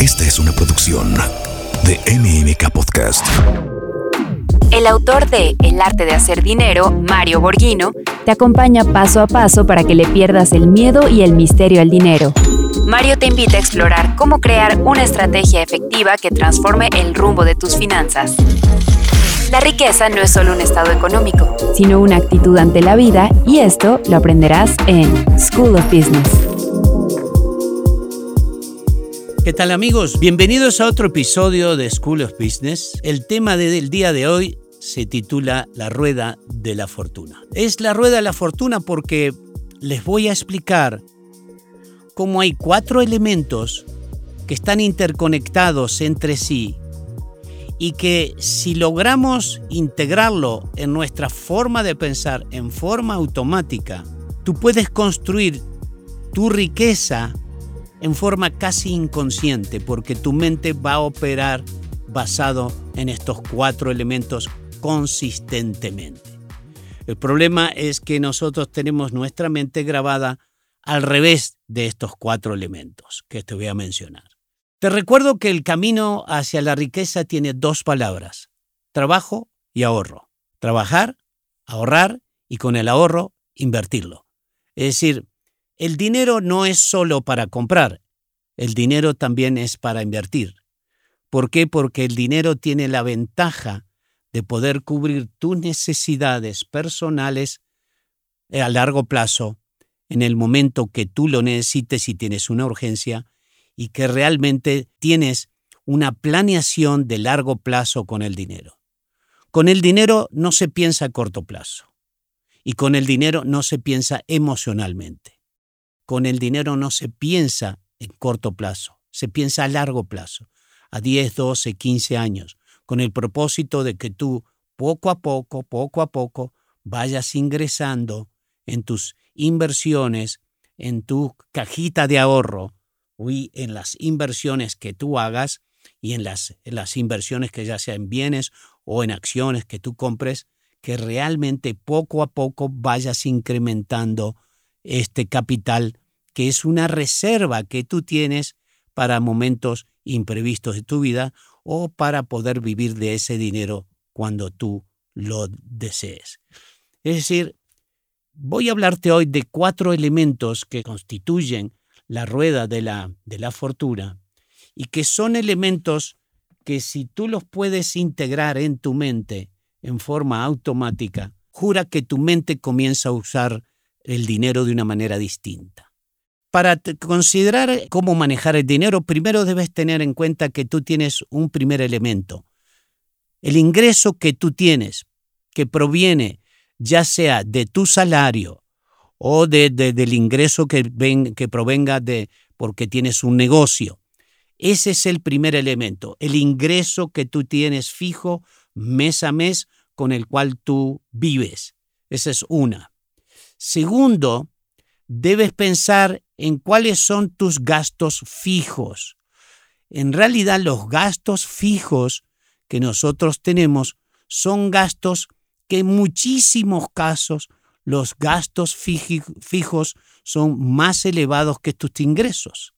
Esta es una producción de MMK Podcast. El autor de El arte de hacer dinero, Mario Borghino, te acompaña paso a paso para que le pierdas el miedo y el misterio al dinero. Mario te invita a explorar cómo crear una estrategia efectiva que transforme el rumbo de tus finanzas. La riqueza no es solo un estado económico, sino una actitud ante la vida y esto lo aprenderás en School of Business. ¿Qué tal amigos? Bienvenidos a otro episodio de School of Business. El tema del día de hoy se titula La Rueda de la Fortuna. Es la Rueda de la Fortuna porque les voy a explicar cómo hay cuatro elementos que están interconectados entre sí y que si logramos integrarlo en nuestra forma de pensar en forma automática, tú puedes construir tu riqueza en forma casi inconsciente porque tu mente va a operar basado en estos cuatro elementos consistentemente. El problema es que nosotros tenemos nuestra mente grabada al revés de estos cuatro elementos que te voy a mencionar. Te recuerdo que el camino hacia la riqueza tiene dos palabras, trabajo y ahorro. Trabajar, ahorrar y con el ahorro invertirlo. Es decir, el dinero no es solo para comprar, el dinero también es para invertir. ¿Por qué? Porque el dinero tiene la ventaja de poder cubrir tus necesidades personales a largo plazo en el momento que tú lo necesites y tienes una urgencia y que realmente tienes una planeación de largo plazo con el dinero. Con el dinero no se piensa a corto plazo y con el dinero no se piensa emocionalmente. Con el dinero no se piensa en corto plazo, se piensa a largo plazo, a 10, 12, 15 años, con el propósito de que tú poco a poco, poco a poco, vayas ingresando en tus inversiones, en tu cajita de ahorro, en las inversiones que tú hagas y en las, en las inversiones que ya sean en bienes o en acciones que tú compres, que realmente poco a poco vayas incrementando este capital que es una reserva que tú tienes para momentos imprevistos de tu vida o para poder vivir de ese dinero cuando tú lo desees. Es decir, voy a hablarte hoy de cuatro elementos que constituyen la rueda de la, de la fortuna y que son elementos que si tú los puedes integrar en tu mente en forma automática, jura que tu mente comienza a usar el dinero de una manera distinta. Para considerar cómo manejar el dinero, primero debes tener en cuenta que tú tienes un primer elemento. El ingreso que tú tienes, que proviene ya sea de tu salario, o de, del ingreso que, que provenga de porque tienes un negocio. Ese es el primer elemento, el ingreso que tú tienes fijo mes a mes con el cual tú vives. Esa es una. Segundo, debes pensar en cuáles son tus gastos fijos. En realidad los gastos fijos que nosotros tenemos son gastos que en muchísimos casos los gastos fijos son más elevados que tus ingresos.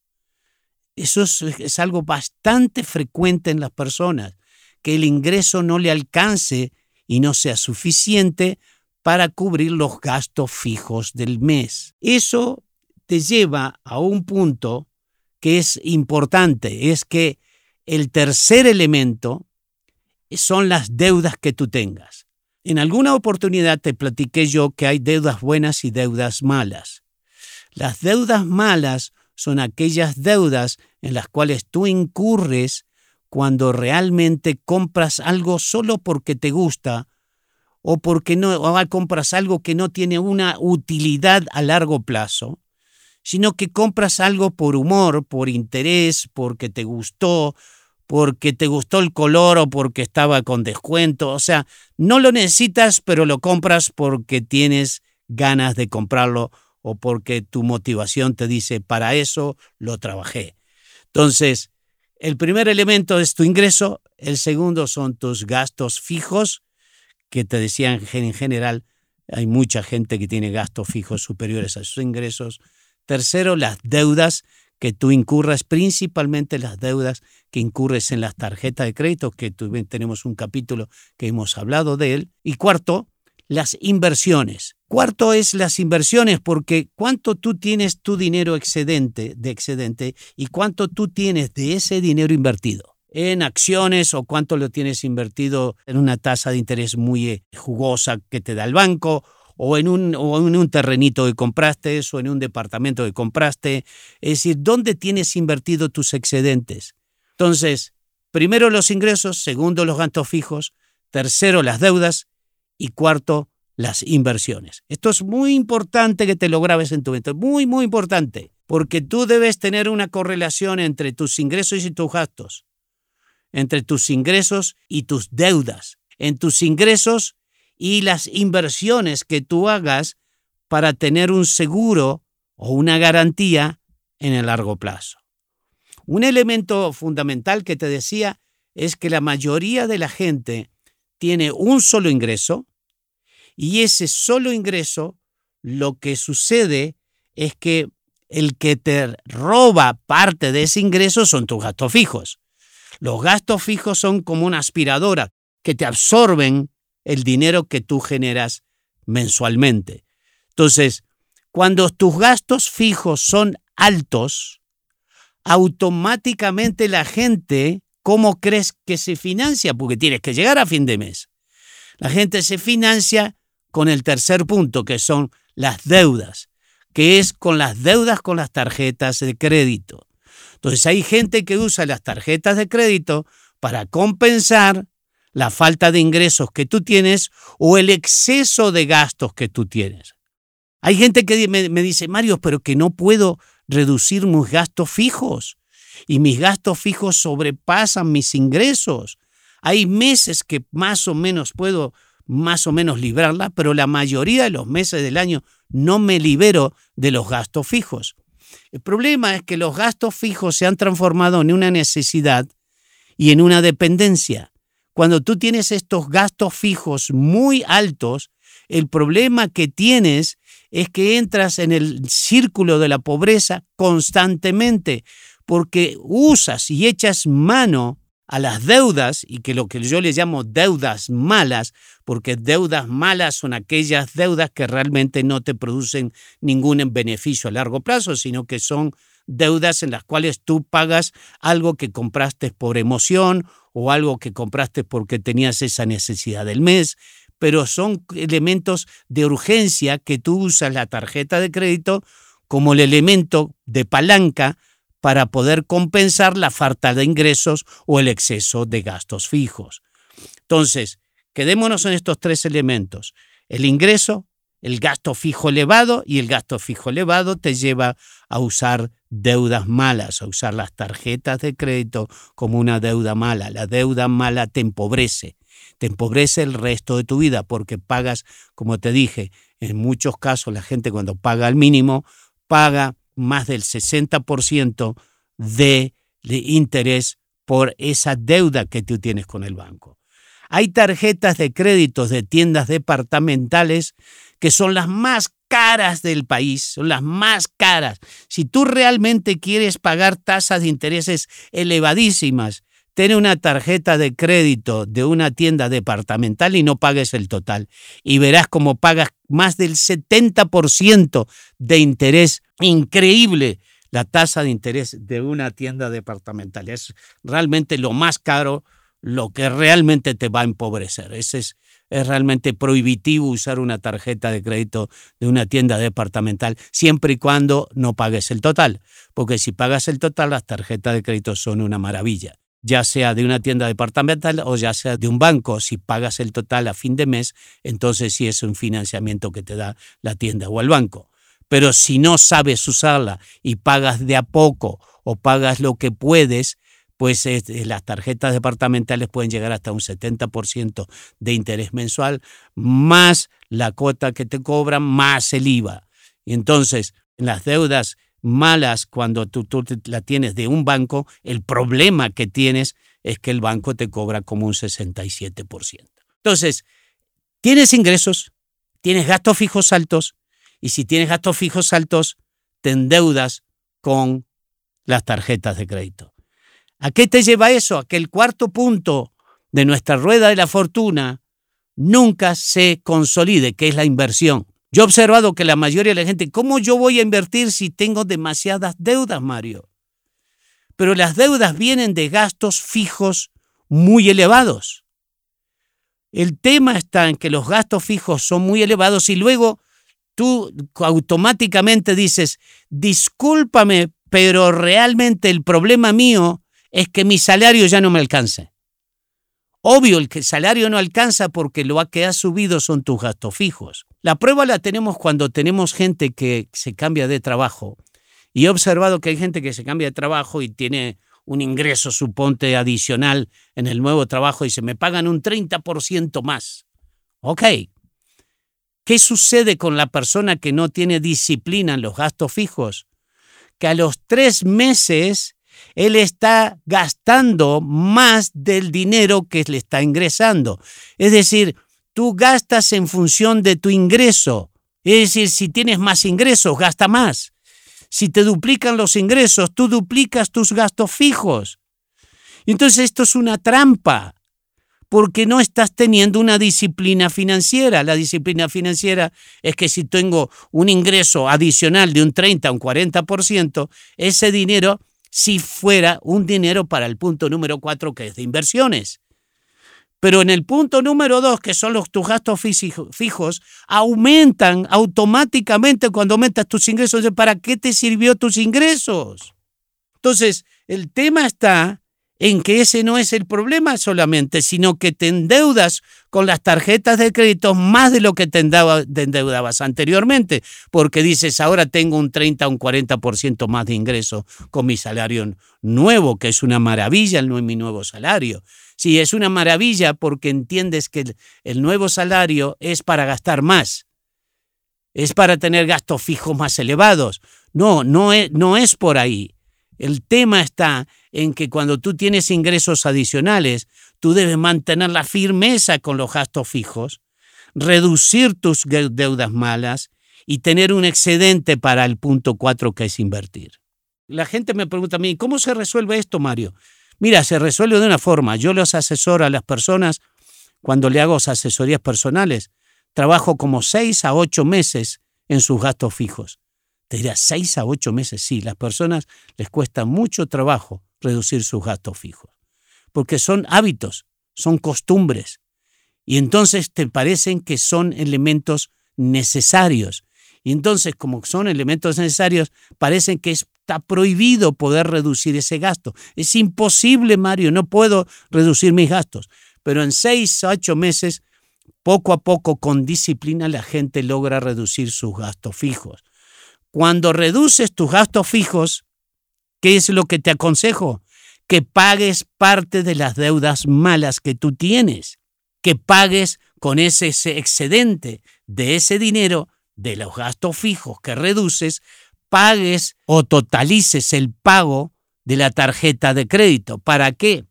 Eso es, algo bastante frecuente en las personas, que el ingreso no le alcance y no sea suficiente para cubrir los gastos fijos del mes. Eso te lleva a un punto que es importante, es que el tercer elemento son las deudas que tú tengas. En alguna oportunidad te platiqué yo que hay deudas buenas y deudas malas. Las deudas malas son aquellas deudas en las cuales tú incurres cuando realmente compras algo solo porque te gusta o porque no o compras algo que no tiene una utilidad a largo plazo, sino que compras algo por humor, por interés, porque te gustó, porque te gustó el color o porque estaba con descuento. O sea, no lo necesitas, pero lo compras porque tienes ganas de comprarlo o porque tu motivación te dice, para eso lo trabajé. Entonces, el primer elemento es tu ingreso, el segundo son tus gastos fijos, que te decían en general, hay mucha gente que tiene gastos fijos superiores a sus ingresos. Tercero, las deudas, que tú incurras principalmente las deudas que incurres en las tarjetas de crédito, que tenemos un capítulo que hemos hablado de él. Y cuarto, las inversiones. Cuarto es las inversiones, porque cuánto tú tienes tu dinero excedente, de excedente, y cuánto tú tienes de ese dinero invertido en acciones o cuánto lo tienes invertido en una tasa de interés muy eh, jugosa que te da el banco o en un, o en un terrenito que compraste o en un departamento que compraste. Es decir, ¿dónde tienes invertido tus excedentes? Entonces, primero los ingresos, segundo los gastos fijos, tercero las deudas y cuarto las inversiones. Esto es muy importante que te lo grabes en tu mente, muy, muy importante, porque tú debes tener una correlación entre tus ingresos y tus gastos, entre tus ingresos y tus deudas, en tus ingresos y las inversiones que tú hagas para tener un seguro o una garantía en el largo plazo. Un elemento fundamental que te decía es que la mayoría de la gente tiene un solo ingreso y ese solo ingreso lo que sucede es que el que te roba parte de ese ingreso son tus gastos fijos. Los gastos fijos son como una aspiradora que te absorben el dinero que tú generas mensualmente. Entonces, cuando tus gastos fijos son altos, automáticamente la gente, ¿cómo crees que se financia? Porque tienes que llegar a fin de mes. La gente se financia con el tercer punto, que son las deudas, que es con las deudas con las tarjetas de crédito. Entonces hay gente que usa las tarjetas de crédito para compensar la falta de ingresos que tú tienes o el exceso de gastos que tú tienes. Hay gente que me, dice, Mario, pero que no puedo reducir mis gastos fijos y mis gastos fijos sobrepasan mis ingresos. Hay meses que más o menos puedo más o menos librarla, pero la mayoría de los meses del año no me libero de los gastos fijos. El problema es que los gastos fijos se han transformado en una necesidad y en una dependencia. Cuando tú tienes estos gastos fijos muy altos, el problema que tienes es que entras en el círculo de la pobreza constantemente, porque usas y echas mano a las deudas, y que lo que yo le llamo deudas malas, porque deudas malas son aquellas deudas que realmente no te producen ningún beneficio a largo plazo, sino que son deudas en las cuales tú pagas algo que compraste por emoción o algo que compraste porque tenías esa necesidad del mes, pero son elementos de urgencia que tú usas la tarjeta de crédito como el elemento de palanca para poder compensar la falta de ingresos o el exceso de gastos fijos. Entonces, quedémonos en estos tres elementos. El ingreso, el gasto fijo elevado y el gasto fijo elevado te lleva a usar deudas malas, a usar las tarjetas de crédito como una deuda mala. La deuda mala te empobrece, te empobrece el resto de tu vida porque pagas, como te dije, en muchos casos la gente cuando paga al mínimo paga más del 60% de, de interés por esa deuda que tú tienes con el banco. Hay tarjetas de créditos de tiendas departamentales que son las más caras del país, son las más caras. Si tú realmente quieres pagar tasas de intereses elevadísimas, ten una tarjeta de crédito de una tienda departamental y no pagues el total. Y verás cómo pagas más del 70% de interés. Increíble la tasa de interés de una tienda departamental. Es realmente lo más caro, lo que realmente te va a empobrecer. Ese es es realmente prohibitivo usar una tarjeta de crédito de una tienda departamental siempre y cuando no pagues el total, porque si pagas el total las tarjetas de crédito son una maravilla ya sea de una tienda departamental o ya sea de un banco. Si pagas el total a fin de mes, entonces sí es un financiamiento que te da la tienda o el banco. Pero si no sabes usarla y pagas de a poco o pagas lo que puedes, pues eh, las tarjetas departamentales pueden llegar hasta un 70% de interés mensual, más la cuota que te cobran, más el IVA. Y entonces, en las deudas malas, cuando tú, tú la tienes de un banco, el problema que tienes es que el banco te cobra como un 67%. Entonces, tienes ingresos, tienes gastos fijos altos, y si tienes gastos fijos altos, te endeudas con las tarjetas de crédito. ¿A qué te lleva eso? A que el cuarto punto de nuestra rueda de la fortuna nunca se consolide, que es la inversión. Yo he observado que la mayoría de la gente, ¿cómo yo voy a invertir si tengo demasiadas deudas, Mario? Pero las deudas vienen de gastos fijos muy elevados. El tema está en que los gastos fijos son muy elevados y luego tú automáticamente dices, discúlpame, pero realmente el problema mío es que mi salario ya no me alcanza. Obvio, el que salario no alcanza porque lo que ha subido son tus gastos fijos. La prueba la tenemos cuando tenemos gente que se cambia de trabajo. Y he observado que hay gente que se cambia de trabajo y tiene un ingreso, suponte, adicional en el nuevo trabajo y se me pagan un 30% más. Ok. ¿Qué sucede con la persona que no tiene disciplina en los gastos fijos? Que a los tres meses él está gastando más del dinero que le está ingresando. Es decir, tú gastas en función de tu ingreso. Es decir, si tienes más ingresos, gasta más. Si te duplican los ingresos, tú duplicas tus gastos fijos. Entonces esto es una trampa, porque no estás teniendo una disciplina financiera. La disciplina financiera es que si tengo un ingreso adicional de un 30 o un 40%, ese dinero, si fuera un dinero para el punto número 4, que es de inversiones. Pero en el punto número dos, que son los, tus gastos fijos, aumentan automáticamente cuando aumentas tus ingresos. ¿Para qué te sirvió tus ingresos? Entonces, el tema está en que ese no es el problema solamente, sino que te endeudas con las tarjetas de crédito más de lo que te endeudabas anteriormente, porque dices, ahora tengo un 30 o un 40% más de ingreso con mi salario nuevo, que es una maravilla, es mi nuevo salario. Sí, es una maravilla porque entiendes que el, nuevo salario es para gastar más, es para tener gastos fijos más elevados. No, no es, no es por ahí. El tema está en que cuando tú tienes ingresos adicionales, tú debes mantener la firmeza con los gastos fijos, reducir tus deudas malas y tener un excedente para el punto 4 que es invertir. La gente me pregunta a mí, ¿cómo se resuelve esto, Mario? Mira, se resuelve de una forma. Yo los asesoro a las personas cuando le hago asesorías personales. Trabajo como seis a ocho meses en sus gastos fijos. Te dirás, seis a ocho meses. Sí, las personas les cuesta mucho trabajo reducir sus gastos fijos. Porque son hábitos, son costumbres. Y entonces te parecen que son elementos necesarios. Y entonces, como son elementos necesarios, parecen que es Está prohibido poder reducir ese gasto. Es imposible, Mario, no puedo reducir mis gastos. Pero en seis, ocho meses, poco a poco, con disciplina, la gente logra reducir sus gastos fijos. Cuando reduces tus gastos fijos, ¿qué es lo que te aconsejo? Que pagues parte de las deudas malas que tú tienes, que pagues con ese excedente de ese dinero de los gastos fijos que reduces, pagues o totalices el pago de la tarjeta de crédito. ¿Para qué?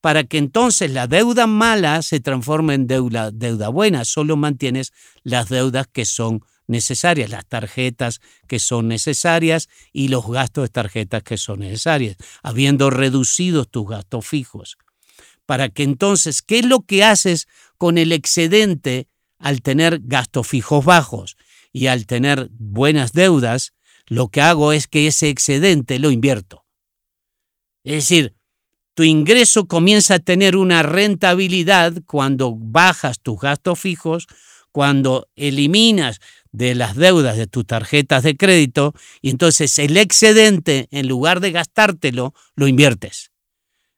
Para que entonces la deuda mala se transforme en deuda, deuda buena. Solo mantienes las deudas que son necesarias, las tarjetas que son necesarias y los gastos de tarjetas que son necesarias, habiendo reducido tus gastos fijos. Para que entonces, ¿qué es lo que haces con el excedente al tener gastos fijos bajos y al tener buenas deudas? lo que hago es que ese excedente lo invierto. Es decir, tu ingreso comienza a tener una rentabilidad cuando bajas tus gastos fijos, cuando eliminas de las deudas de tus tarjetas de crédito y entonces el excedente, en lugar de gastártelo, lo inviertes.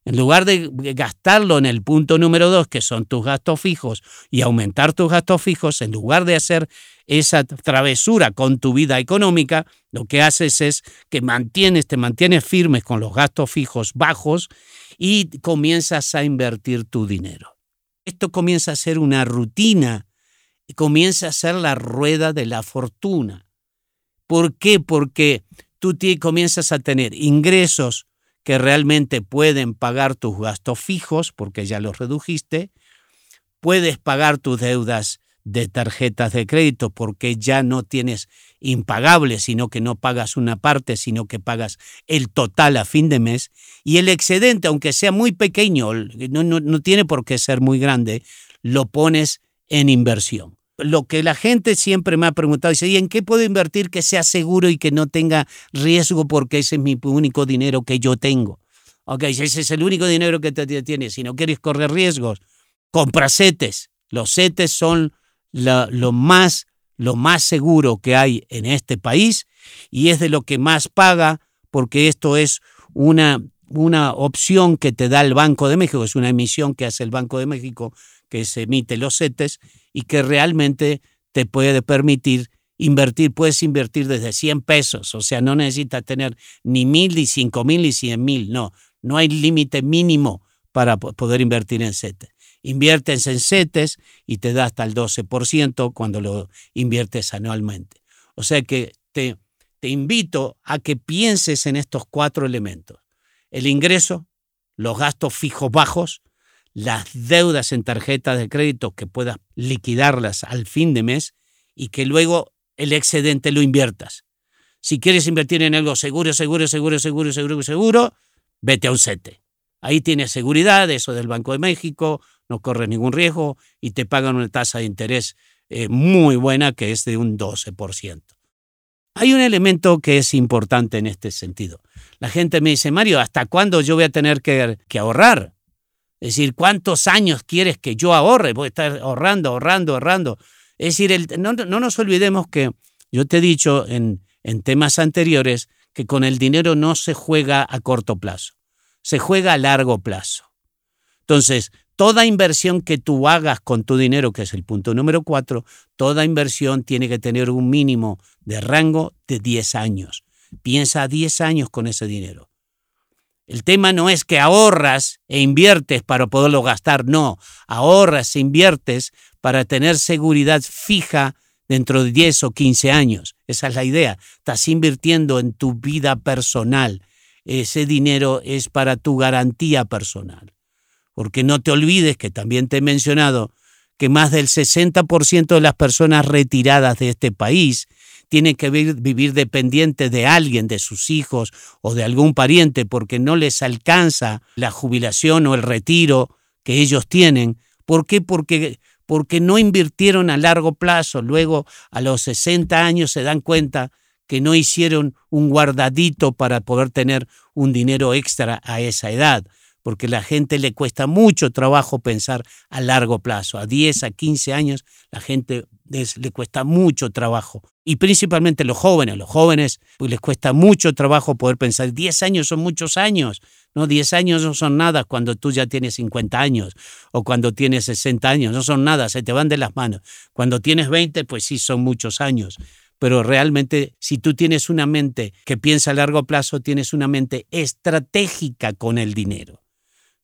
En lugar de gastarlo en el punto número dos, que son tus gastos fijos, y aumentar tus gastos fijos, en lugar de hacer esa travesura con tu vida económica, lo que haces es que mantienes, te mantienes firmes con los gastos fijos bajos y comienzas a invertir tu dinero. Esto comienza a ser una rutina, comienza a ser la rueda de la fortuna. ¿Por qué? Porque tú comienzas a tener ingresos que realmente pueden pagar tus gastos fijos, porque ya los redujiste, puedes pagar tus deudas de tarjetas de crédito porque ya no tienes impagable, sino que no pagas una parte, sino que pagas el total a fin de mes. Y el excedente, aunque sea muy pequeño, no, no tiene por qué ser muy grande, lo pones en inversión. Lo que la gente siempre me ha preguntado, dice, ¿y en qué puedo invertir que sea seguro y que no tenga riesgo porque ese es mi único dinero que yo tengo? Ok, ese es el único dinero que te tienes. Si no quieres correr riesgos, compra CETES. Los CETES son lo, más, lo más seguro que hay en este país y es de lo que más paga porque esto es una, una opción que te da el Banco de México, es una emisión que hace el Banco de México que se emite los CETES y que realmente te puede permitir invertir, puedes invertir desde 100 pesos, o sea, no necesitas tener ni mil, ni cinco mil, ni cien mil, no, no hay límite mínimo para poder invertir en CETES. Inviertes en CETES y te da hasta el 12% cuando lo inviertes anualmente. O sea que te, te invito a que pienses en estos cuatro elementos. El ingreso, los gastos fijos bajos, las deudas en tarjetas de crédito que puedas liquidarlas al fin de mes y que luego el excedente lo inviertas. Si quieres invertir en algo seguro, seguro, seguro, seguro, seguro, seguro, vete a un CETE. Ahí tienes seguridad, eso del Banco de México, no corres ningún riesgo y te pagan una tasa de interés eh, muy buena que es de un 12%. Hay un elemento que es importante en este sentido. La gente me dice, Mario, ¿hasta cuándo yo voy a tener que, que ahorrar? Es decir, ¿cuántos años quieres que yo ahorre? Voy a estar ahorrando, ahorrando, ahorrando. Es decir, no, no, nos olvidemos que yo te he dicho en, en temas anteriores que con el dinero no se juega a corto plazo, se juega a largo plazo. Entonces, toda inversión que tú hagas con tu dinero, que es el punto número cuatro, toda inversión tiene que tener un mínimo de rango de 10 años. Piensa 10 años con ese dinero. El tema no es que ahorras e inviertes para poderlo gastar, no, ahorras e inviertes para tener seguridad fija dentro de 10 o 15 años. Esa es la idea. Estás invirtiendo en tu vida personal. Ese dinero es para tu garantía personal. Porque no te olvides que también te he mencionado que más del 60% de las personas retiradas de este país tienen que vivir, dependientes de alguien, de sus hijos o de algún pariente, porque no les alcanza la jubilación o el retiro que ellos tienen. ¿Por qué? Porque porque no invirtieron a largo plazo. Luego, a los 60 años, se dan cuenta que no hicieron un guardadito para poder tener un dinero extra a esa edad, porque la gente le cuesta mucho trabajo pensar a largo plazo. A 10, a 15 años, la gente le cuesta mucho trabajo. Y principalmente los jóvenes, los jóvenes pues les cuesta mucho trabajo poder pensar, 10 años son muchos años, no, 10 años no son nada cuando tú ya tienes 50 años o cuando tienes 60 años, no son nada, se te van de las manos. Cuando tienes 20, pues sí son muchos años. Pero realmente si tú tienes una mente que piensa a largo plazo, tienes una mente estratégica con el dinero.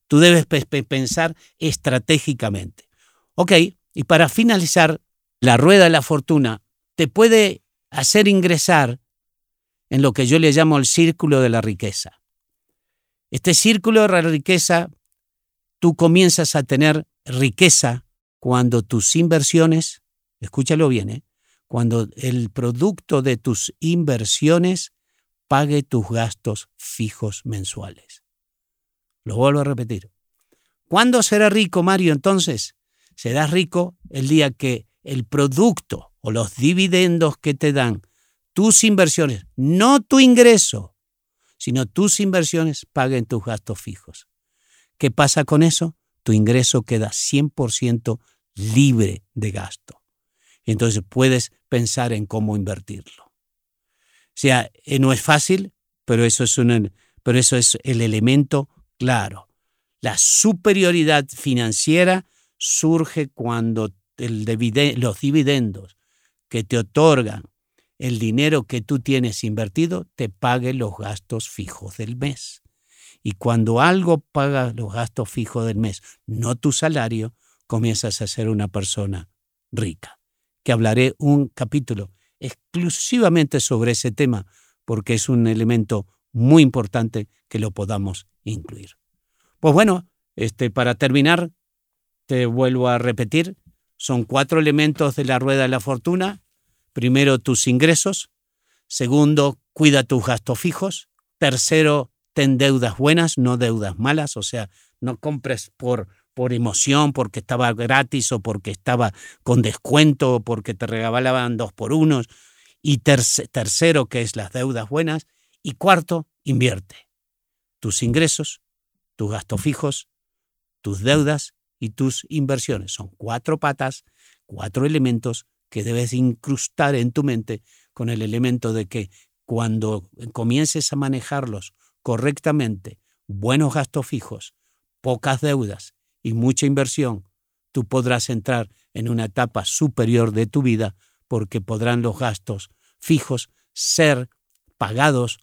Tú debes pensar estratégicamente. Ok, y para finalizar, la rueda de la fortuna te puede hacer ingresar en lo que yo le llamo el círculo de la riqueza. Este círculo de la riqueza, tú comienzas a tener riqueza cuando tus inversiones, escúchalo bien, ¿eh? cuando el producto de tus inversiones pague tus gastos fijos mensuales. Lo vuelvo a repetir. ¿Cuándo será rico, Mario? Entonces, serás rico el día que el producto o los dividendos que te dan tus inversiones, no tu ingreso, sino tus inversiones paguen tus gastos fijos. ¿Qué pasa con eso? Tu ingreso queda 100% libre de gasto. Entonces puedes pensar en cómo invertirlo. O sea, eh, no es fácil, pero eso es, un, pero eso es el elemento claro. La superioridad financiera surge cuando los dividendos que te otorgan el dinero que tú tienes invertido te pague los gastos fijos del mes. Y cuando algo paga los gastos fijos del mes, no tu salario, comienzas a ser una persona rica. Que hablaré un capítulo exclusivamente sobre ese tema, porque es un elemento muy importante que lo podamos incluir. Pues bueno, este, para terminar, te vuelvo a repetir, son cuatro elementos de la rueda de la fortuna primero tus ingresos, segundo, cuida tus gastos fijos, tercero, ten deudas buenas, no deudas malas, o sea, no compres por, por emoción, porque estaba gratis o porque estaba con descuento o porque te regalaban dos por unos. Y tercero, que es las deudas buenas. Y cuarto, invierte tus ingresos, tus gastos fijos, tus deudas y tus inversiones. Son cuatro patas, cuatro elementos que debes incrustar en tu mente con el elemento de que cuando comiences a manejarlos correctamente, buenos gastos fijos, pocas deudas y mucha inversión, tú podrás entrar en una etapa superior de tu vida porque podrán los gastos fijos ser pagados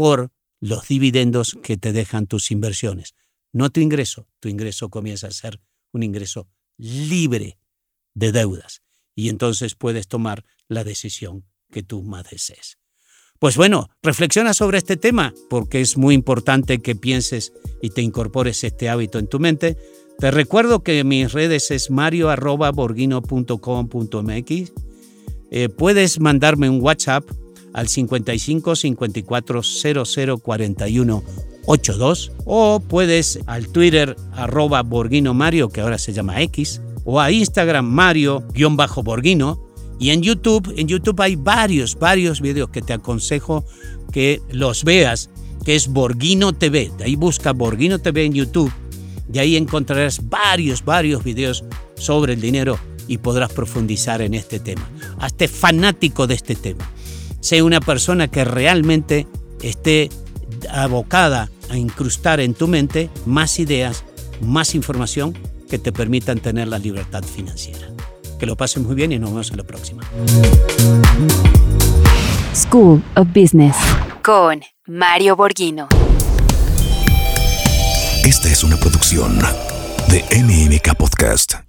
por los dividendos que te dejan tus inversiones. No tu ingreso, tu ingreso comienza a ser un ingreso libre de deudas y entonces puedes tomar la decisión que tú más desees. Pues bueno, reflexiona sobre este tema porque es muy importante que pienses y te incorpores este hábito en tu mente. Te recuerdo que mis redes es mario.borguino.com.mx. Eh, puedes mandarme un WhatsApp al 55 54 00 41 82 o puedes al Twitter arroba Borguino Mario, que ahora se llama X, o a Instagram Mario-Borguino y en YouTube, en YouTube hay varios, varios videos que te aconsejo que los veas, que es Borghino TV. De ahí busca Borghino TV en YouTube. De ahí encontrarás varios, varios videos sobre el dinero y podrás profundizar en este tema. Hazte fanático de este tema. Sé una persona que realmente esté abocada a incrustar en tu mente más ideas, más información que te permitan tener la libertad financiera. Que lo pasen muy bien y nos vemos en la próxima. School of Business con Mario Borghino. Esta es una producción de MMK Podcast.